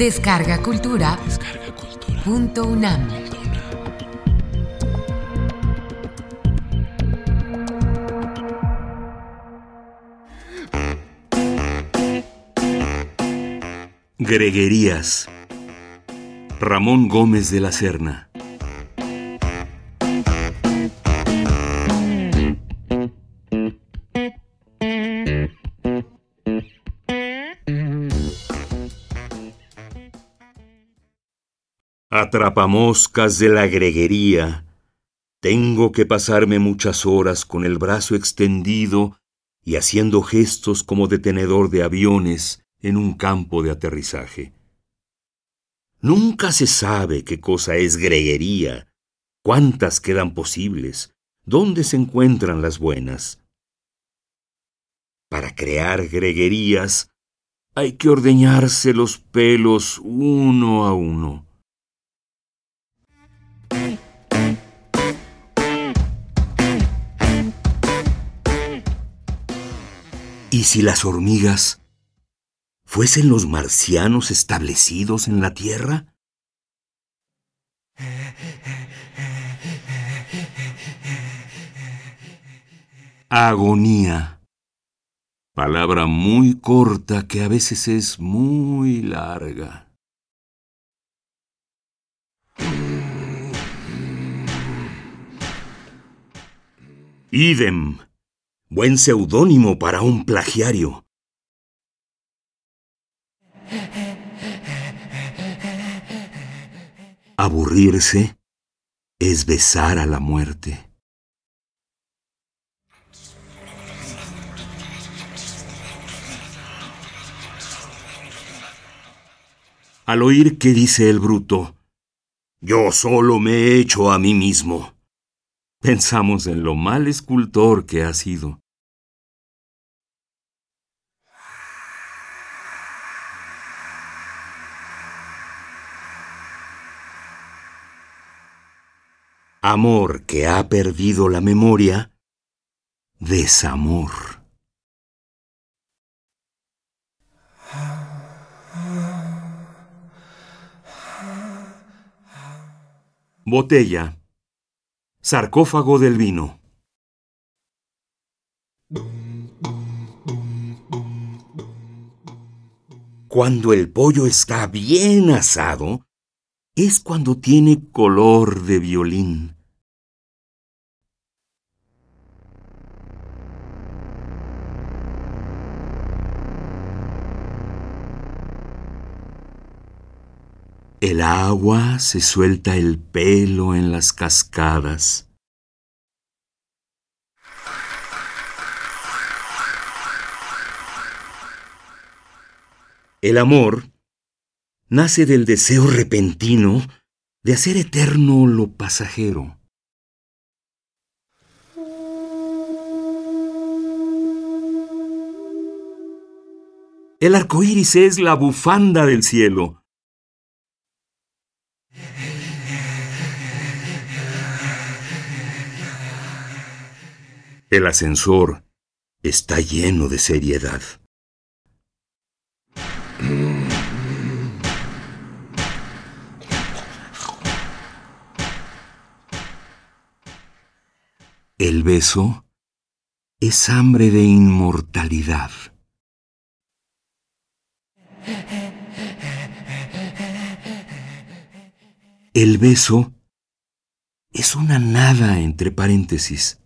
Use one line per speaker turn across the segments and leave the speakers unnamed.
Descarga Cultura. Punto UNAM.
Greguerías. Ramón Gómez de la Serna. Atrapamoscas de la greguería. Tengo que pasarme muchas horas con el brazo extendido y haciendo gestos como detenedor de aviones en un campo de aterrizaje. Nunca se sabe qué cosa es greguería, cuántas quedan posibles, dónde se encuentran las buenas. Para crear greguerías hay que ordeñarse los pelos uno a uno. ¿Y si las hormigas fuesen los marcianos establecidos en la Tierra? Agonía. Palabra muy corta que a veces es muy larga. Idem. Buen seudónimo para un plagiario. Aburrirse es besar a la muerte. Al oír que dice el bruto, yo solo me he hecho a mí mismo, pensamos en lo mal escultor que ha sido. Amor que ha perdido la memoria, desamor. Botella. Sarcófago del vino. Cuando el pollo está bien asado, es cuando tiene color de violín. El agua se suelta el pelo en las cascadas. El amor nace del deseo repentino de hacer eterno lo pasajero. El arco iris es la bufanda del cielo. El ascensor está lleno de seriedad. El beso es hambre de inmortalidad. El beso es una nada entre paréntesis.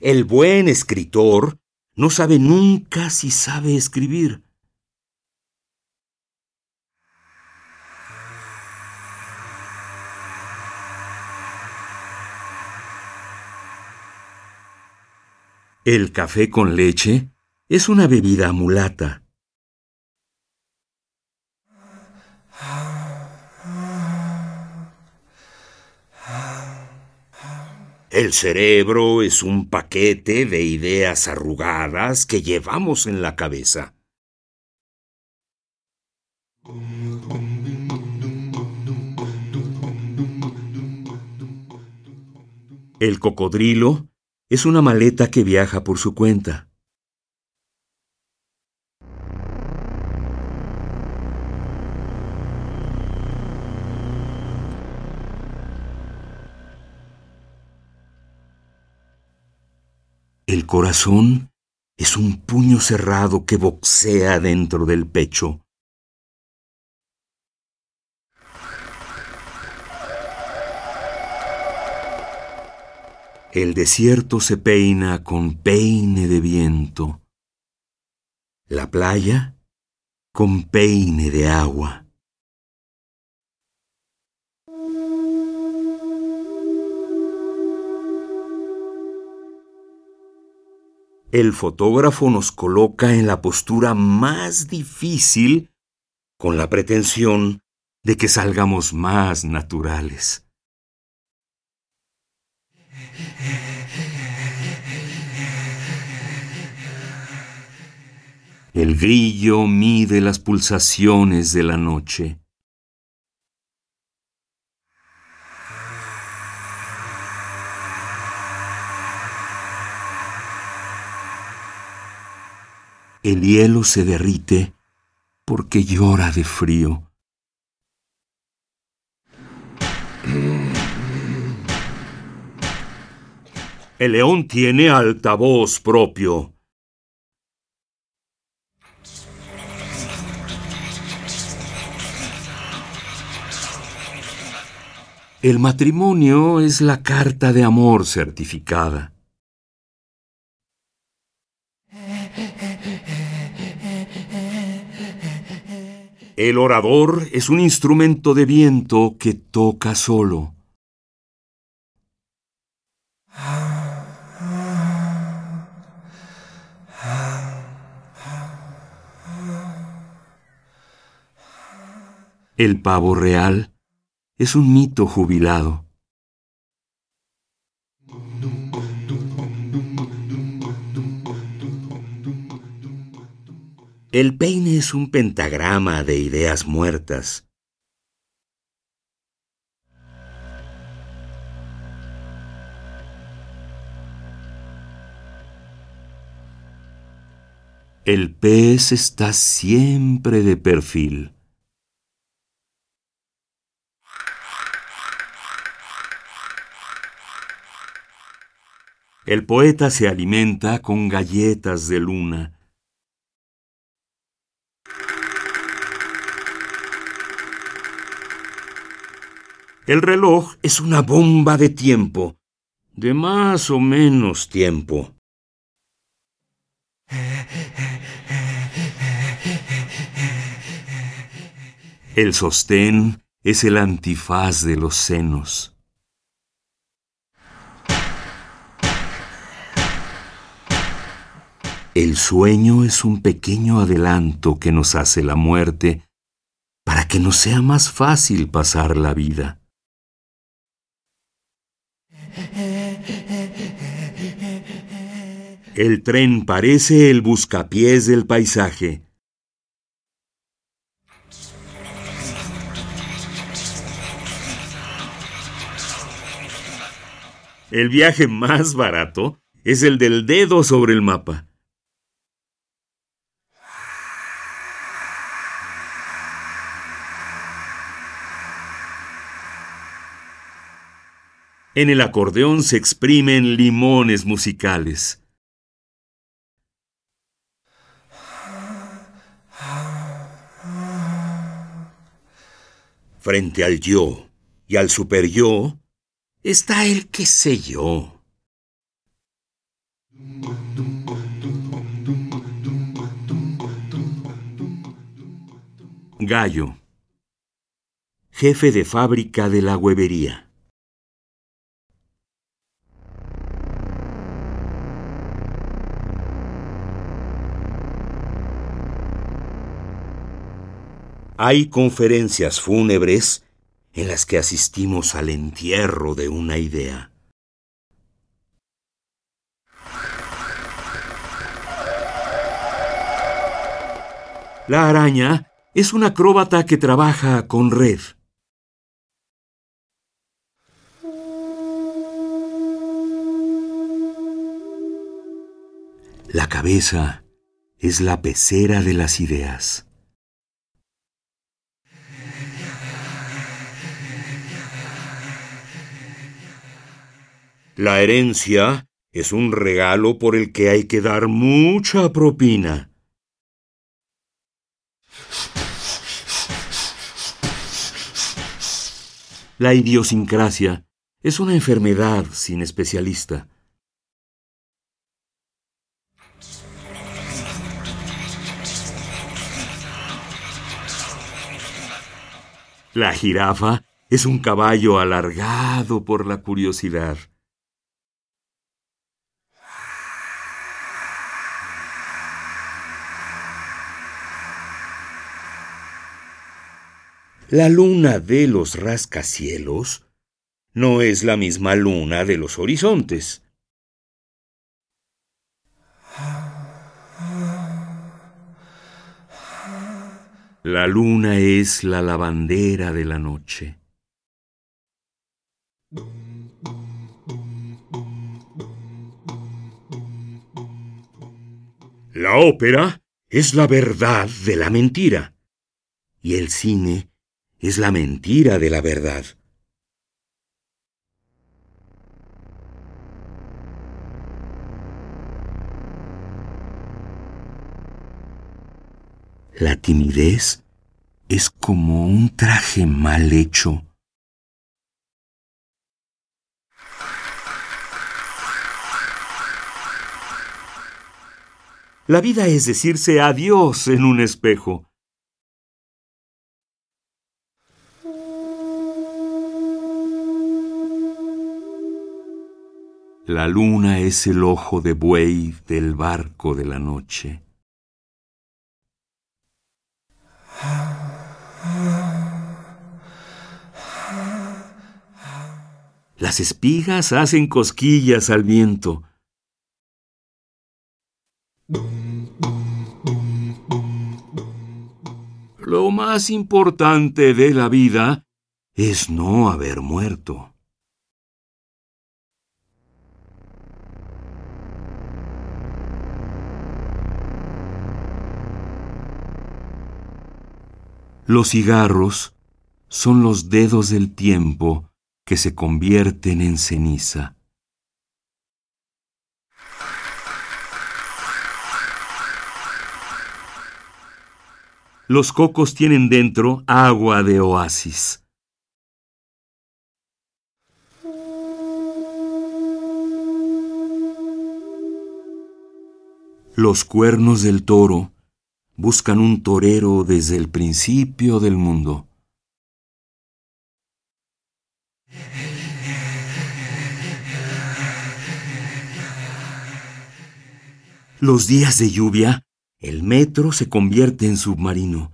El buen escritor no sabe nunca si sabe escribir. El café con leche es una bebida mulata. El cerebro es un paquete de ideas arrugadas que llevamos en la cabeza. El cocodrilo es una maleta que viaja por su cuenta. El corazón es un puño cerrado que boxea dentro del pecho. El desierto se peina con peine de viento. La playa con peine de agua. El fotógrafo nos coloca en la postura más difícil con la pretensión de que salgamos más naturales. El grillo mide las pulsaciones de la noche. El hielo se derrite porque llora de frío. El león tiene altavoz propio. El matrimonio es la carta de amor certificada. El orador es un instrumento de viento que toca solo. El pavo real es un mito jubilado. El peine es un pentagrama de ideas muertas. El pez está siempre de perfil. El poeta se alimenta con galletas de luna. El reloj es una bomba de tiempo, de más o menos tiempo. El sostén es el antifaz de los senos. El sueño es un pequeño adelanto que nos hace la muerte para que nos sea más fácil pasar la vida. El tren parece el buscapiés del paisaje. El viaje más barato es el del dedo sobre el mapa. En el acordeón se exprimen limones musicales. Frente al yo y al super yo está el que sé yo. Gallo, jefe de fábrica de la huevería. Hay conferencias fúnebres en las que asistimos al entierro de una idea. La araña es un acróbata que trabaja con red. La cabeza es la pecera de las ideas. La herencia es un regalo por el que hay que dar mucha propina. La idiosincrasia es una enfermedad sin especialista. La jirafa es un caballo alargado por la curiosidad. La luna de los rascacielos no es la misma luna de los horizontes. La luna es la lavandera de la noche. La ópera es la verdad de la mentira y el cine es la mentira de la verdad. La timidez es como un traje mal hecho. La vida es decirse adiós en un espejo. La luna es el ojo de buey del barco de la noche. Las espigas hacen cosquillas al viento. Lo más importante de la vida es no haber muerto. Los cigarros son los dedos del tiempo que se convierten en ceniza. Los cocos tienen dentro agua de oasis. Los cuernos del toro buscan un torero desde el principio del mundo. Los días de lluvia, el metro se convierte en submarino.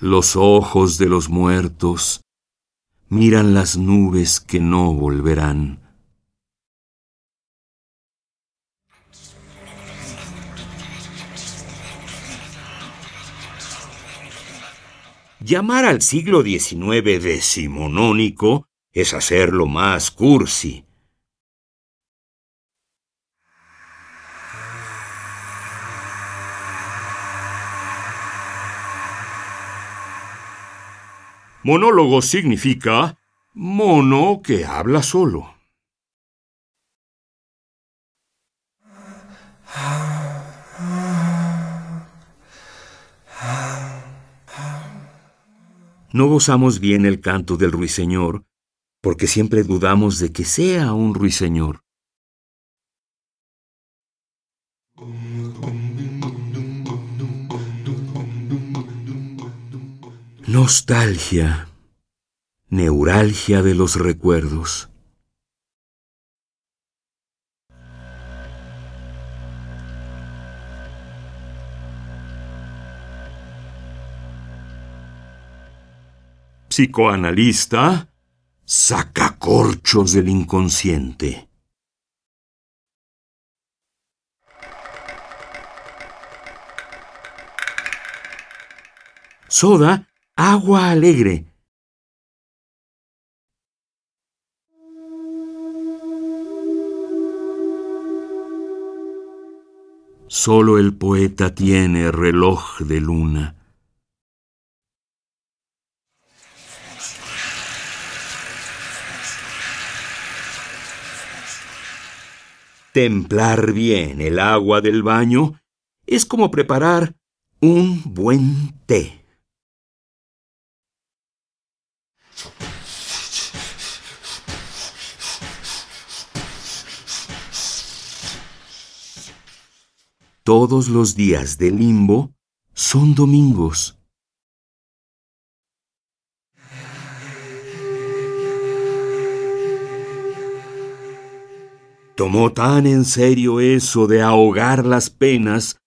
Los ojos de los muertos miran las nubes que no volverán. Llamar al siglo XIX decimonónico es hacerlo más cursi. Monólogo significa mono que habla solo. No gozamos bien el canto del ruiseñor, porque siempre dudamos de que sea un ruiseñor. Nostalgia, neuralgia de los recuerdos. Psicoanalista, sacacorchos del inconsciente. Soda, agua alegre. Solo el poeta tiene reloj de luna. Templar bien el agua del baño es como preparar un buen té. Todos los días de limbo son domingos. Tomó tan en serio eso de ahogar las penas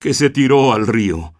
que se tiró al río.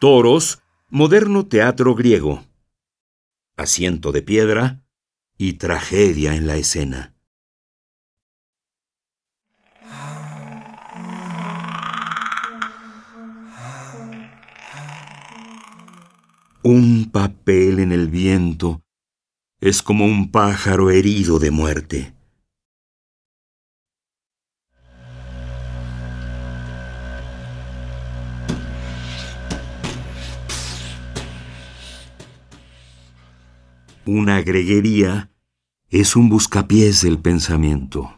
Toros, moderno teatro griego. Asiento de piedra y tragedia en la escena. Un papel en el viento es como un pájaro herido de muerte. Una greguería es un buscapiés del pensamiento.